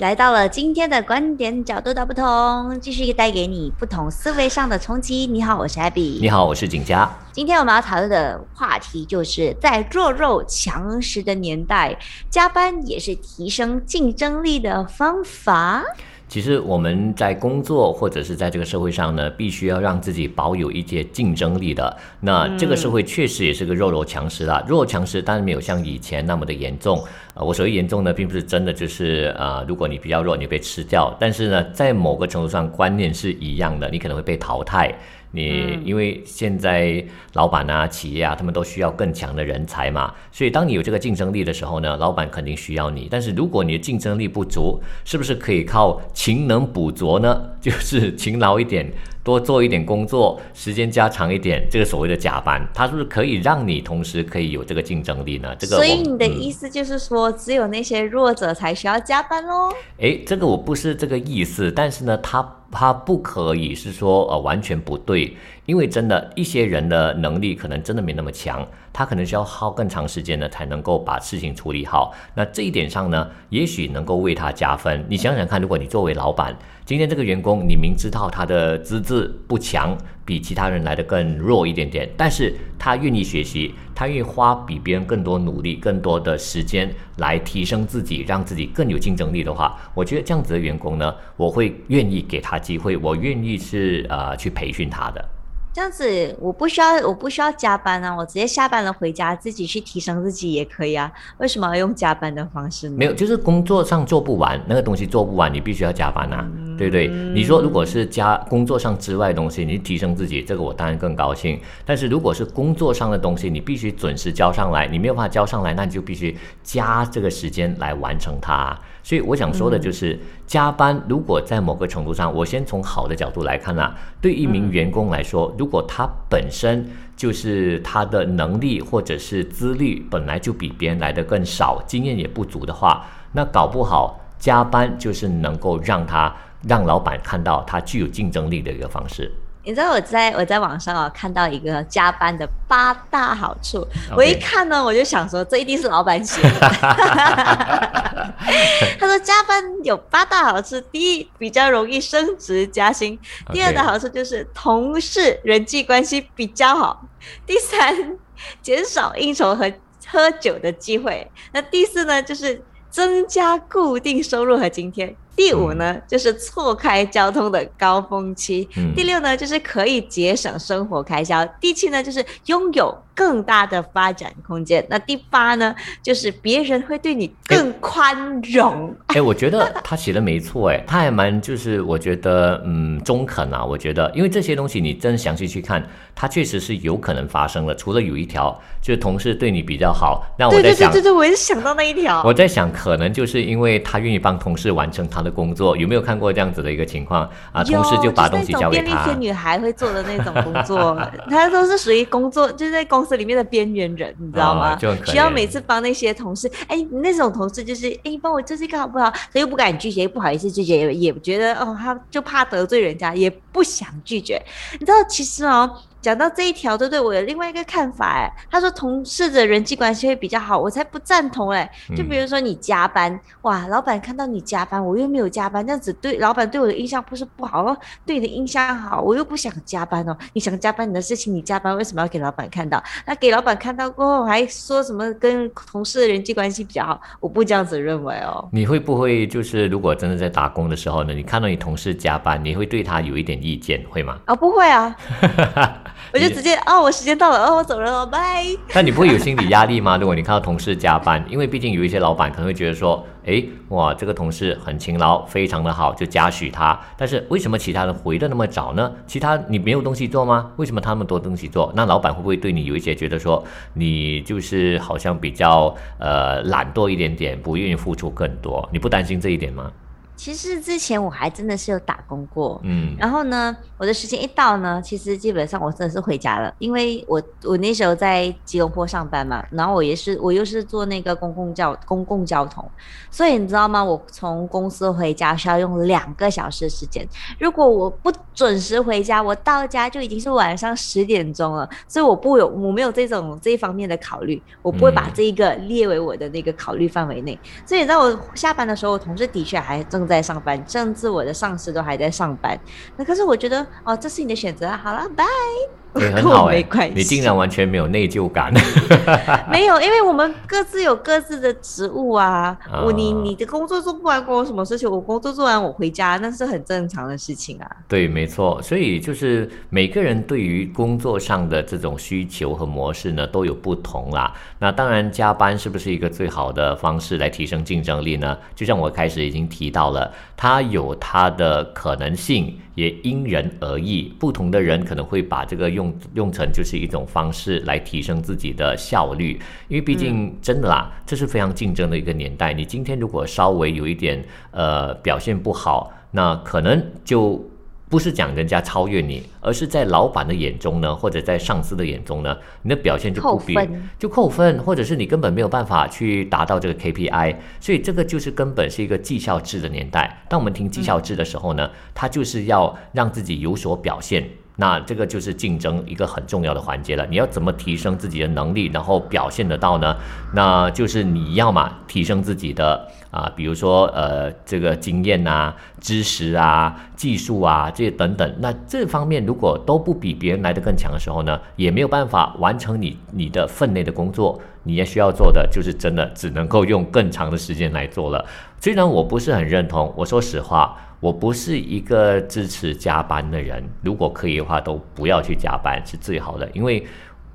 来到了今天的观点角度大不同，继续带给你不同思维上的冲击。你好，我是 Abby。你好，我是景佳。今天我们要讨论的话题就是在弱肉强食的年代，加班也是提升竞争力的方法。其实我们在工作或者是在这个社会上呢，必须要让自己保有一些竞争力的。那这个社会确实也是个弱肉强食啦，弱肉强食当然没有像以前那么的严重。呃，我所谓严重呢，并不是真的就是呃，如果你比较弱，你被吃掉。但是呢，在某个程度上，观念是一样的，你可能会被淘汰。你因为现在老板啊、企业啊，他们都需要更强的人才嘛，所以当你有这个竞争力的时候呢，老板肯定需要你。但是如果你的竞争力不足，是不是可以靠勤能补拙呢？就是勤劳一点，多做一点工作，时间加长一点，这个所谓的加班，它是不是可以让你同时可以有这个竞争力呢？这个，所以你的意思就是说，只有那些弱者才需要加班喽？诶，这个我不是这个意思，但是呢，他。他不可以是说呃完全不对，因为真的，一些人的能力可能真的没那么强，他可能需要耗更长时间呢才能够把事情处理好。那这一点上呢，也许能够为他加分。你想想看，如果你作为老板。今天这个员工，你明知道他的资质不强，比其他人来的更弱一点点，但是他愿意学习，他愿意花比别人更多努力、更多的时间来提升自己，让自己更有竞争力的话，我觉得这样子的员工呢，我会愿意给他机会，我愿意是呃去培训他的。这样子我不需要，我不需要加班啊，我直接下班了回家自己去提升自己也可以啊。为什么要用加班的方式呢？没有，就是工作上做不完，那个东西做不完，你必须要加班啊，对不对？你说如果是加工作上之外的东西，你提升自己，这个我当然更高兴。但是如果是工作上的东西，你必须准时交上来，你没有办法交上来，那你就必须加这个时间来完成它。所以我想说的就是，加班如果在某个程度上，我先从好的角度来看啊，对一名员工来说，如果他本身就是他的能力或者是资历本来就比别人来的更少，经验也不足的话，那搞不好加班就是能够让他让老板看到他具有竞争力的一个方式。你知道我在我在网上啊看到一个加班的八大好处，我一看呢我就想说这一定是老板写的。他说加班有八大好处，第一比较容易升职加薪，第二的好处就是同事人际关系比较好，第三减少应酬和喝酒的机会，那第四呢就是增加固定收入和津贴。第五呢，就是错开交通的高峰期；第六呢，就是可以节省生活开销；第七呢，就是拥有更大的发展空间。那第八呢，就是别人会对你更宽容。哎，我觉得他写的没错，哎，他还蛮就是我觉得嗯中肯啊。我觉得，因为这些东西你真详细去看，它确实是有可能发生的。除了有一条，就是同事对你比较好，那我在想，对对对对，我也想到那一条。我在想，可能就是因为他愿意帮同事完成他的。工作有没有看过这样子的一个情况啊？同事就把东西交给他。便利贴女孩会做的那种工作，她都是属于工作，就是在公司里面的边缘人，你知道吗？需要每次帮那些同事。哎，那种同事就是，哎，帮我这这个好不好？他又不敢拒绝，又不好意思拒绝，也也觉得哦，他就怕得罪人家，也不想拒绝。你知道，其实哦。讲到这一条，对不对？我有另外一个看法，哎，他说同事的人际关系会比较好，我才不赞同哎。就比如说你加班，哇，老板看到你加班，我又没有加班，这样子对老板对我的印象不是不好哦，对你的印象好，我又不想加班哦。你想加班你的事情，你加班为什么要给老板看到？那给老板看到过后，还说什么跟同事的人际关系比较好？我不这样子认为哦。你会不会就是如果真的在打工的时候呢？你看到你同事加班，你会对他有一点意见，会吗？哦，不会啊。我就直接哦，我时间到了，哦，我走人了，拜。那你不会有心理压力吗？如果你看到同事加班，因为毕竟有一些老板可能会觉得说，哎，哇，这个同事很勤劳，非常的好，就嘉许他。但是为什么其他人回的那么早呢？其他你没有东西做吗？为什么他那么多东西做？那老板会不会对你有一些觉得说，你就是好像比较呃懒惰一点点，不愿意付出更多？你不担心这一点吗？其实之前我还真的是有打工过，嗯，然后呢，我的时间一到呢，其实基本上我真的是回家了，因为我我那时候在吉隆坡上班嘛，然后我也是我又是做那个公共交公共交通，所以你知道吗？我从公司回家需要用两个小时的时间，如果我不准时回家，我到家就已经是晚上十点钟了，所以我不有我没有这种这一方面的考虑，我不会把这一个列为我的那个考虑范围内，所以在我下班的时候，我同事的确还正。在上班，甚至我的上司都还在上班。那可是我觉得，哦，这是你的选择，好了，拜。很好哎，你竟然完全没有内疚感。没有，因为我们各自有各自的职务啊。我你你的工作做不完，关我什么事情？我工作做完，我回家，那是很正常的事情啊。对，没错。所以就是每个人对于工作上的这种需求和模式呢，都有不同啦。那当然，加班是不是一个最好的方式来提升竞争力呢？就像我开始已经提到了，它有它的可能性。也因人而异，不同的人可能会把这个用用用成就是一种方式来提升自己的效率，因为毕竟真的啦，这是非常竞争的一个年代。你今天如果稍微有一点呃表现不好，那可能就。不是讲人家超越你，而是在老板的眼中呢，或者在上司的眼中呢，你的表现就不比就扣分，或者是你根本没有办法去达到这个 KPI，所以这个就是根本是一个绩效制的年代。当我们听绩效制的时候呢，它就是要让自己有所表现。那这个就是竞争一个很重要的环节了。你要怎么提升自己的能力，然后表现得到呢？那就是你要嘛提升自己的啊，比如说呃这个经验啊、知识啊、技术啊这些等等。那这方面如果都不比别人来的更强的时候呢，也没有办法完成你你的分内的工作。你也需要做的就是真的只能够用更长的时间来做了。虽然我不是很认同，我说实话。我不是一个支持加班的人，如果可以的话，都不要去加班是最好的。因为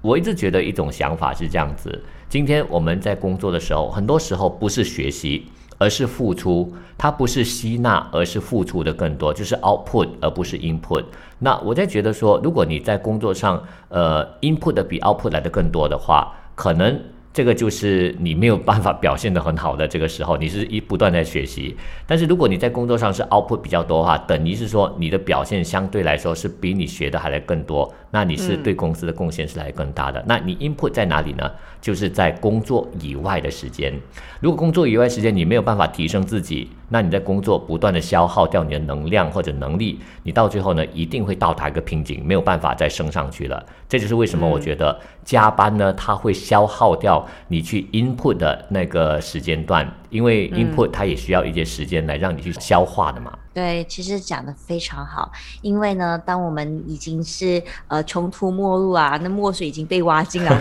我一直觉得一种想法是这样子：今天我们在工作的时候，很多时候不是学习，而是付出。它不是吸纳，而是付出的更多，就是 output 而不是 input。那我在觉得说，如果你在工作上，呃，input 的比 output 来的更多的话，可能。这个就是你没有办法表现的很好的这个时候，你是一不断在学习。但是如果你在工作上是 output 比较多的话，等于是说你的表现相对来说是比你学的还来更多，那你是对公司的贡献是来更大的。那你 input 在哪里呢？就是在工作以外的时间。如果工作以外时间你没有办法提升自己，那你在工作不断的消耗掉你的能量或者能力，你到最后呢一定会到达一个瓶颈，没有办法再升上去了。这就是为什么我觉得加班呢，它会消耗掉你去 input 的那个时间段，因为 input 它也需要一些时间来让你去消化的嘛。对，其实讲的非常好，因为呢，当我们已经是呃穷途末路啊，那墨水已经被挖进了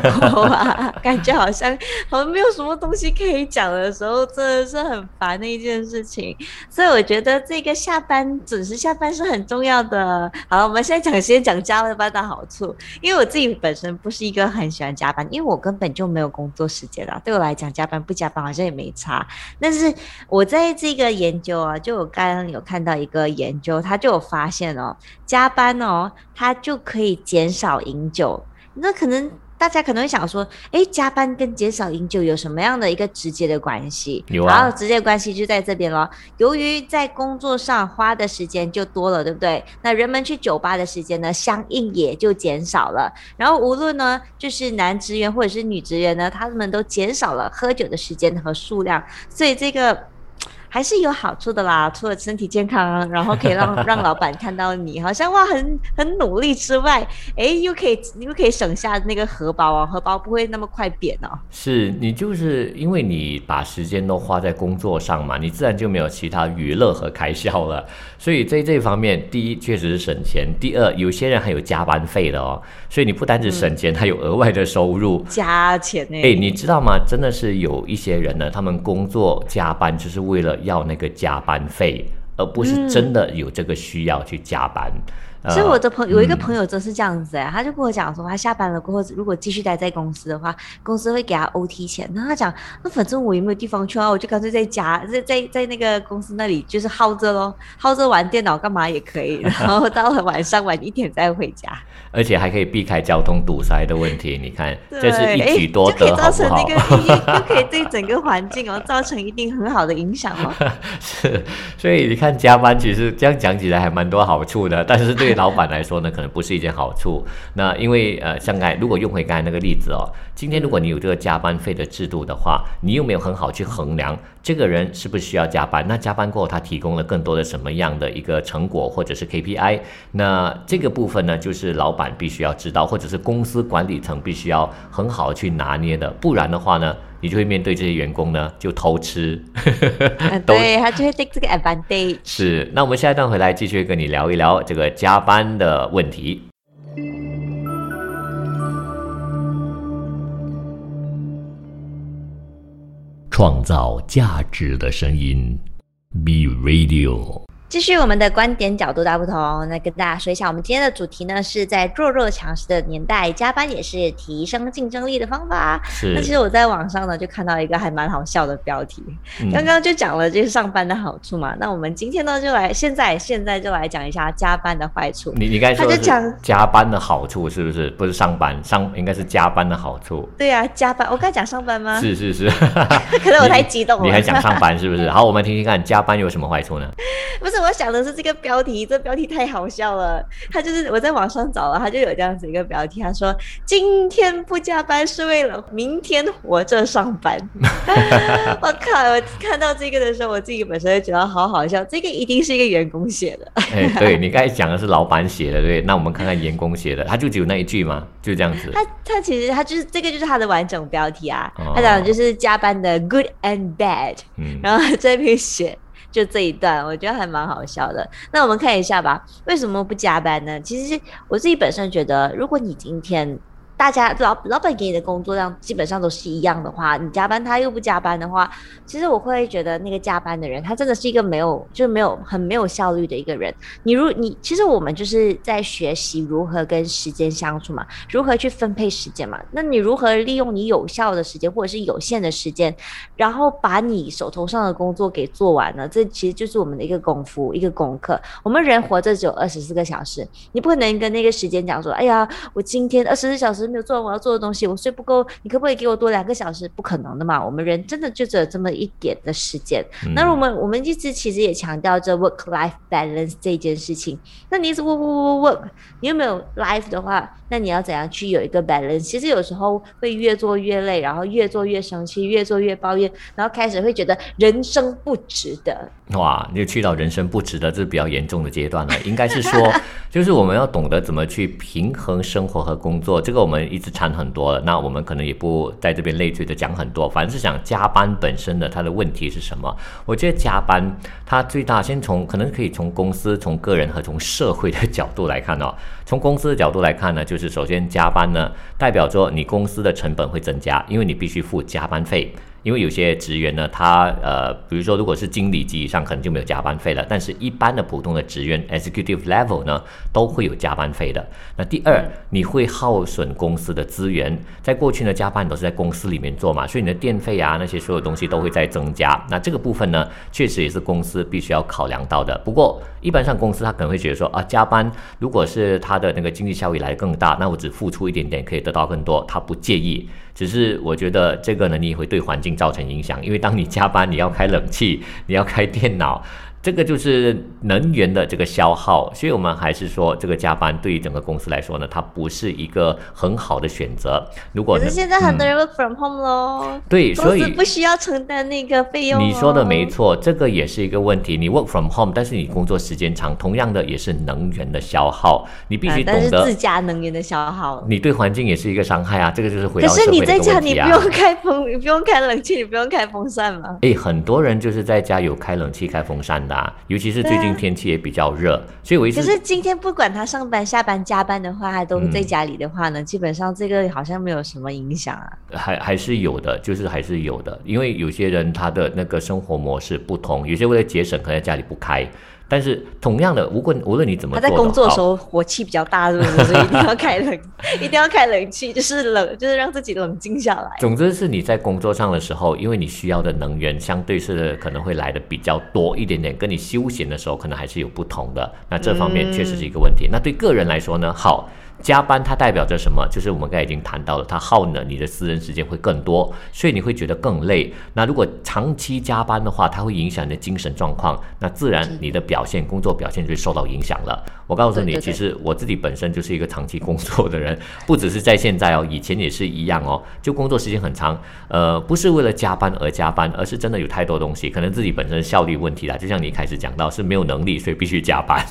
感觉好像好像没有什么东西可以讲的时候，真的是很烦的一件事情。所以我觉得这个下班准时下班是很重要的。好了，我们现在讲先讲加班的好处，因为我自己本身不是一个很喜欢加班，因为我根本就没有工作时间啊，对我来讲加班不加班好像也没差。但是我在这个研究啊，就我刚刚有看。到一个研究，他就有发现哦，加班哦，他就可以减少饮酒。那可能大家可能会想说，哎，加班跟减少饮酒有什么样的一个直接的关系？有啊，直接关系就在这边咯。由于在工作上花的时间就多了，对不对？那人们去酒吧的时间呢，相应也就减少了。然后无论呢，就是男职员或者是女职员呢，他们都减少了喝酒的时间和数量。所以这个。还是有好处的啦，除了身体健康，然后可以让 让老板看到你好像哇很很努力之外，哎，又可以又可以省下那个荷包啊，荷包不会那么快扁哦。是你就是因为你把时间都花在工作上嘛，你自然就没有其他娱乐和开销了。所以在这方面，第一确实是省钱，第二有些人还有加班费的哦。所以你不单只省钱，还有额外的收入，加钱呢。哎，你知道吗？真的是有一些人呢，他们工作加班就是为了。要那个加班费，而不是真的有这个需要去加班。所以我的朋有一个朋友就是这样子哎，他就跟我讲说，他下班了过后，如果继续待在公司的话，公司会给他 O T 钱。然后他讲，那反正我也没有地方去啊，我就干脆在家，在在在那个公司那里就是耗着咯，耗着玩电脑干嘛也可以。然后到了晚上晚一点再回家，而且还可以避开交通堵塞的问题。你看，这是一举多得，造成那个 就可以对整个环境哦造成一定很好的影响哦。是，所以你看加班其实这样讲起来还蛮多好处的，但是对老板来说呢，可能不是一件好处。那因为呃，像刚如果用回刚才那个例子哦，今天如果你有这个加班费的制度的话，你又没有很好去衡量这个人是不是需要加班，那加班过后他提供了更多的什么样的一个成果或者是 KPI，那这个部分呢，就是老板必须要知道，或者是公司管理层必须要很好去拿捏的，不然的话呢？你就会面对这些员工呢，就偷吃，对他就会 take 这个 advantage。是，那我们下一段回来继续跟你聊一聊这个加班的问题。创造价值的声音，Be Radio。继续我们的观点角度大不同，那跟大家说一下，我们今天的主题呢是在弱肉强食的年代，加班也是提升竞争力的方法。是。那其实我在网上呢就看到一个还蛮好笑的标题，刚刚就讲了就是上班的好处嘛。那我们今天呢就来，现在现在就来讲一下加班的坏处。你你刚才说讲加班的好处是不是？不是上班上应该是加班的好处。对啊，加班。我刚才讲上班吗？是是是。可能我太激动了。你还讲上班是不是？好，我们听听看加班有什么坏处呢？不是。我想的是这个标题，这标题太好笑了。他就是我在网上找了，他就有这样子一个标题，他说：“今天不加班是为了明天活着上班。”我靠！我看到这个的时候，我自己本身就觉得好好笑。这个一定是一个员工写的。哎，对你刚才讲的是老板写的，对？那我们看看员工写的，他就只有那一句吗？就这样子？他他其实他就是这个就是他的完整标题啊。他讲的就是加班的 good and bad，嗯，然后这边写。就这一段，我觉得还蛮好笑的。那我们看一下吧，为什么不加班呢？其实我自己本身觉得，如果你今天。大家老老板给你的工作量基本上都是一样的话，你加班他又不加班的话，其实我会觉得那个加班的人他真的是一个没有就是没有很没有效率的一个人。你如你其实我们就是在学习如何跟时间相处嘛，如何去分配时间嘛。那你如何利用你有效的时间或者是有限的时间，然后把你手头上的工作给做完了？这其实就是我们的一个功夫一个功课。我们人活着只有二十四个小时，你不可能跟那个时间讲说，哎呀，我今天二十四小时。没有做完我要做的东西，我睡不够，你可不可以给我多两个小时？不可能的嘛，我们人真的就只有这么一点的时间。那我们我们一直其实也强调着 work life balance 这件事情。那你一直 work work work，work，你有没有 life 的话，那你要怎样去有一个 balance？其实有时候会越做越累，然后越做越生气，越做越抱怨，然后开始会觉得人生不值得。哇，你去到人生不值得，这是比较严重的阶段了。应该是说，就是我们要懂得怎么去平衡生活和工作。这个我们我们一直谈很多了，那我们可能也不在这边累赘的讲很多。反正是讲加班本身的它的问题是什么？我觉得加班它最大，先从可能可以从公司、从个人和从社会的角度来看哦。从公司的角度来看呢，就是首先加班呢，代表着你公司的成本会增加，因为你必须付加班费。因为有些职员呢，他呃，比如说如果是经理级以上，可能就没有加班费了。但是，一般的普通的职员 （executive level） 呢，都会有加班费的。那第二，你会耗损公司的资源。在过去呢，加班都是在公司里面做嘛，所以你的电费啊，那些所有东西都会在增加。那这个部分呢，确实也是公司必须要考量到的。不过，一般上公司他可能会觉得说啊，加班如果是他的那个经济效益来得更大，那我只付出一点点可以得到更多，他不介意。只是我觉得这个呢，你也会对环境造成影响，因为当你加班，你要开冷气，你要开电脑。这个就是能源的这个消耗，所以我们还是说，这个加班对于整个公司来说呢，它不是一个很好的选择。如果可是现在很多人 work from home 咯，对，所以不需要承担那个费用。你说的没错，这个也是一个问题。你 work from home，但是你工作时间长，同样的也是能源的消耗，你必须懂得自家能源的消耗。你对环境也是一个伤害啊，这个就是回到可是你在家，你不用开风，你不用开冷气，你不用开风扇吗？哎，很多人就是在家有开冷气、开风扇的。尤其是最近天气也比较热，所以我一直可是今天不管他上班、下班、加班的话，他都在家里的话呢，基本上这个好像没有什么影响啊。还还是有的，就是还是有的，因为有些人他的那个生活模式不同，有些为了节省可能在家里不开。但是同样的，无论无论你怎么，他在工作的时候火气比较大，是不是？所以一定要开冷，一定要开冷气，就是冷，就是让自己冷静下来。总之是你在工作上的时候，因为你需要的能源相对是可能会来的比较多一点点，跟你休闲的时候可能还是有不同的。那这方面确实是一个问题。那对个人来说呢？好。加班它代表着什么？就是我们刚才已经谈到了，它耗呢你的私人时间会更多，所以你会觉得更累。那如果长期加班的话，它会影响你的精神状况，那自然你的表现、工作表现就会受到影响了。我告诉你，其实我自己本身就是一个长期工作的人，不只是在现在哦，以前也是一样哦，就工作时间很长，呃，不是为了加班而加班，而是真的有太多东西，可能自己本身效率问题啦。就像你开始讲到，是没有能力，所以必须加班。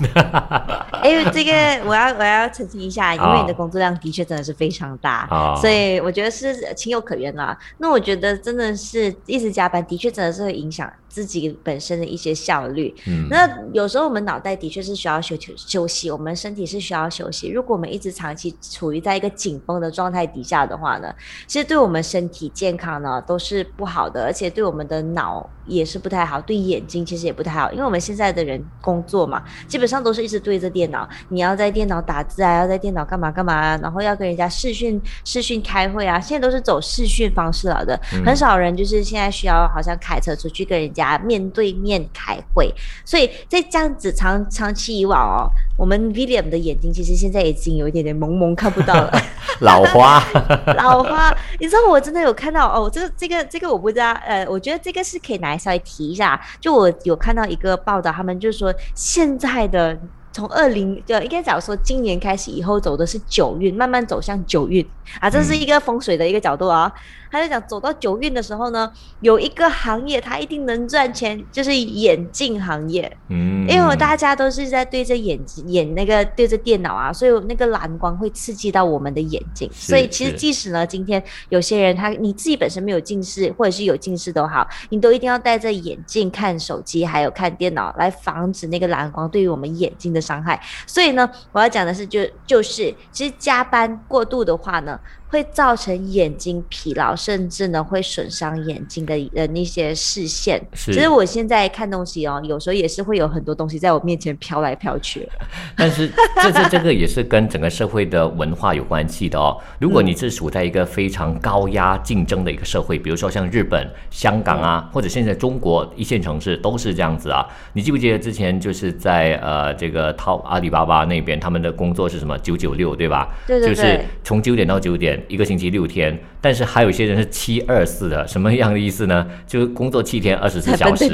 哎，这个我要我要澄清一下。因为你的工作量的确真的是非常大，所以我觉得是情有可原啦。那我觉得真的是一直加班，的确真的是会影响自己本身的一些效率。嗯那有时候我们脑袋的确是需要休休休息，我们身体是需要休息。如果我们一直长期处于在一个紧绷的状态底下的话呢，其实对我们身体健康呢都是不好的，而且对我们的脑也是不太好，对眼睛其实也不太好。因为我们现在的人工作嘛，基本上都是一直对着电脑，你要在电脑打字啊，要在电脑。干嘛干嘛，然后要跟人家视讯视讯开会啊，现在都是走视讯方式了的，很少人就是现在需要好像开车出去跟人家面对面开会，所以在这样子长长期以往哦，我们 William 的眼睛其实现在已经有一点点蒙蒙看不到了，老花，老花，你知道我真的有看到哦，这个这个这个我不知道，呃，我觉得这个是可以拿来稍微提一下，就我有看到一个报道，他们就是说现在的。从二零就应该讲说，今年开始以后走的是九运，慢慢走向九运。啊，这是一个风水的一个角度啊。他就讲走到九运的时候呢，有一个行业它一定能赚钱，就是眼镜行业。嗯，因为大家都是在对着眼睛眼那个对着电脑啊，所以那个蓝光会刺激到我们的眼睛。所以其实即使呢，今天有些人他你自己本身没有近视，或者是有近视都好，你都一定要戴着眼镜看手机，还有看电脑，来防止那个蓝光对于我们眼睛的伤害。所以呢，我要讲的是，就就是其实加班过度的话呢。会造成眼睛疲劳，甚至呢会损伤眼睛的呃那些视线。其实我现在看东西哦，有时候也是会有很多东西在我面前飘来飘去。但是这这这个也是跟整个社会的文化有关系的哦。如果你是处在一个非常高压竞争的一个社会，比如说像日本、香港啊，或者现在中国一线城市都是这样子啊。你记不记得之前就是在呃这个淘阿里巴巴那边，他们的工作是什么九九六对吧？对对对，就是从九点到九点。一个星期六天，但是还有一些人是七二四的，什么样的意思呢？就是工作七天二十四小时。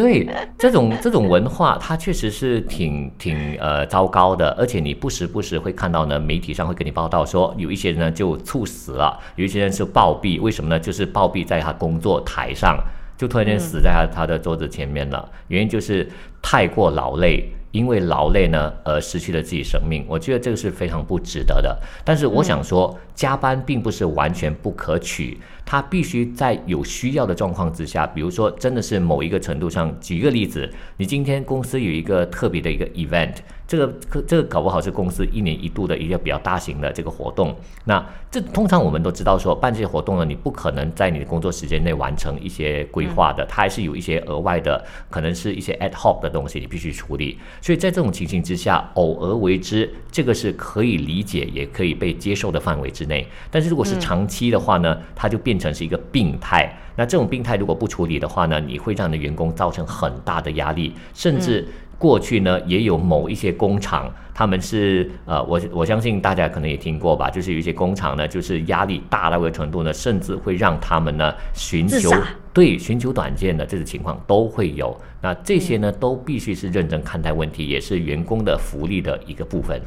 对，这种这种文化，它确实是挺挺呃糟糕的，而且你不时不时会看到呢，媒体上会给你报道说，有一些人呢就猝死了，有一些人是暴毙，为什么呢？就是暴毙在他工作台上，就突然间死在他他的桌子前面了，原因就是太过劳累。因为劳累呢，而失去了自己生命，我觉得这个是非常不值得的。但是我想说，加班并不是完全不可取，它必须在有需要的状况之下，比如说真的是某一个程度上，举个例子，你今天公司有一个特别的一个 event。这个可这个搞不好是公司一年一度的一个比较大型的这个活动。那这通常我们都知道说办这些活动呢，你不可能在你的工作时间内完成一些规划的，它还是有一些额外的，可能是一些 ad hoc 的东西你必须处理。所以在这种情形之下，偶尔为之，这个是可以理解也可以被接受的范围之内。但是如果是长期的话呢，它就变成是一个病态。那这种病态如果不处理的话呢，你会让你的员工造成很大的压力，甚至。过去呢，也有某一些工厂，他们是呃，我我相信大家可能也听过吧，就是有一些工厂呢，就是压力大到一个程度呢，甚至会让他们呢寻求对寻求短见的这种情况都会有。那这些呢，都必须是认真看待问题，也是员工的福利的一个部分。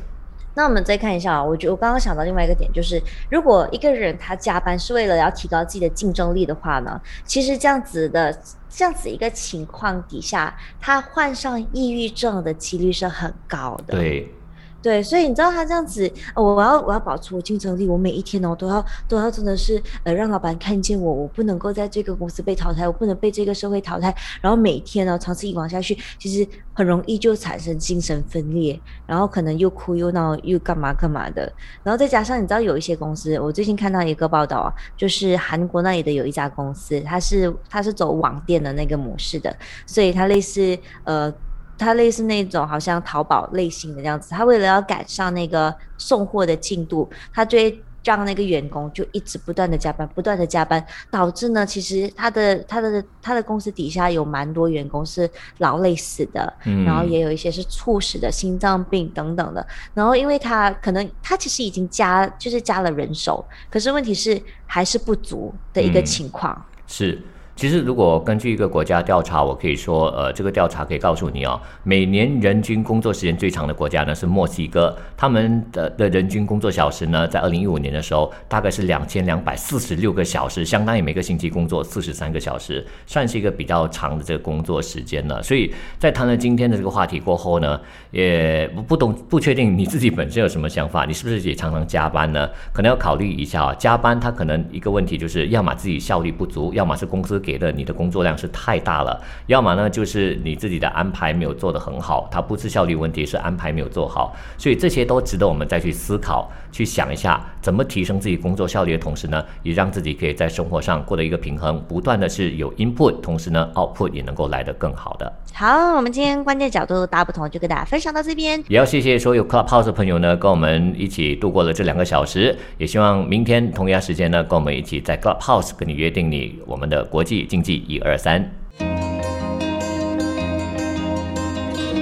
那我们再看一下啊，我觉我刚刚想到另外一个点，就是如果一个人他加班是为了要提高自己的竞争力的话呢，其实这样子的这样子一个情况底下，他患上抑郁症的几率是很高的。对。对，所以你知道他这样子，我要我要保持我竞争力，我每一天哦都要都要真的是呃让老板看见我，我不能够在这个公司被淘汰，我不能被这个社会淘汰。然后每天呢长此以往下去，其实很容易就产生精神分裂，然后可能又哭又闹又干嘛干嘛的。然后再加上你知道有一些公司，我最近看到一个报道啊，就是韩国那里的有一家公司，它是它是走网店的那个模式的，所以它类似呃。它类似那种好像淘宝类型的这样子，他为了要赶上那个送货的进度，他追。让那个员工就一直不断的加班，不断的加班，导致呢，其实他的他的他的公司底下有蛮多员工是劳累死的，然后也有一些是猝死的，心脏病等等的。然后因为他可能他其实已经加就是加了人手，可是问题是还是不足的一个情况。是。其实，如果根据一个国家调查，我可以说，呃，这个调查可以告诉你哦，每年人均工作时间最长的国家呢是墨西哥，他们的的人均工作小时呢，在二零一五年的时候大概是两千两百四十六个小时，相当于每个星期工作四十三个小时，算是一个比较长的这个工作时间了。所以在谈了今天的这个话题过后呢，也不不懂不确定你自己本身有什么想法，你是不是也常常加班呢？可能要考虑一下啊，加班它可能一个问题就是，要么自己效率不足，要么是公司。给的你的工作量是太大了，要么呢就是你自己的安排没有做得很好，它不是效率问题，是安排没有做好，所以这些都值得我们再去思考，去想一下怎么提升自己工作效率的同时呢，也让自己可以在生活上过得一个平衡，不断的是有 input，同时呢 output 也能够来得更好的。好，我们今天关键角度大不同，就跟大家分享到这边，也要谢谢所有 Clubhouse 的朋友呢，跟我们一起度过了这两个小时，也希望明天同样时间呢，跟我们一起在 Clubhouse 跟你约定你我们的国际。竞技一二三，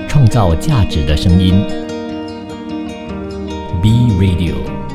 创造价值的声音，B Radio。